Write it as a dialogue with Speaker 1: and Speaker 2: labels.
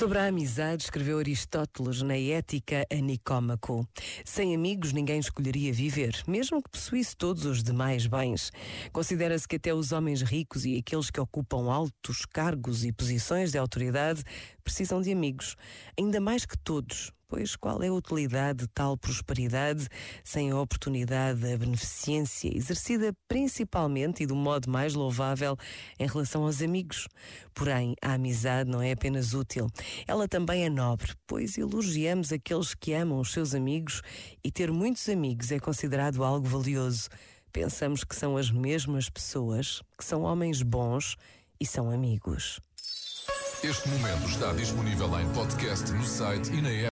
Speaker 1: Sobre a amizade, escreveu Aristóteles na Ética a Nicómaco. Sem amigos, ninguém escolheria viver, mesmo que possuísse todos os demais bens. Considera-se que até os homens ricos e aqueles que ocupam altos cargos e posições de autoridade precisam de amigos, ainda mais que todos, pois qual é a utilidade de tal prosperidade sem a oportunidade da beneficência exercida principalmente e do modo mais louvável em relação aos amigos? Porém, a amizade não é apenas útil, ela também é nobre, pois elogiamos aqueles que amam os seus amigos e ter muitos amigos é considerado algo valioso. Pensamos que são as mesmas pessoas, que são homens bons e são amigos.
Speaker 2: Este momento está disponível em podcast no site e na app.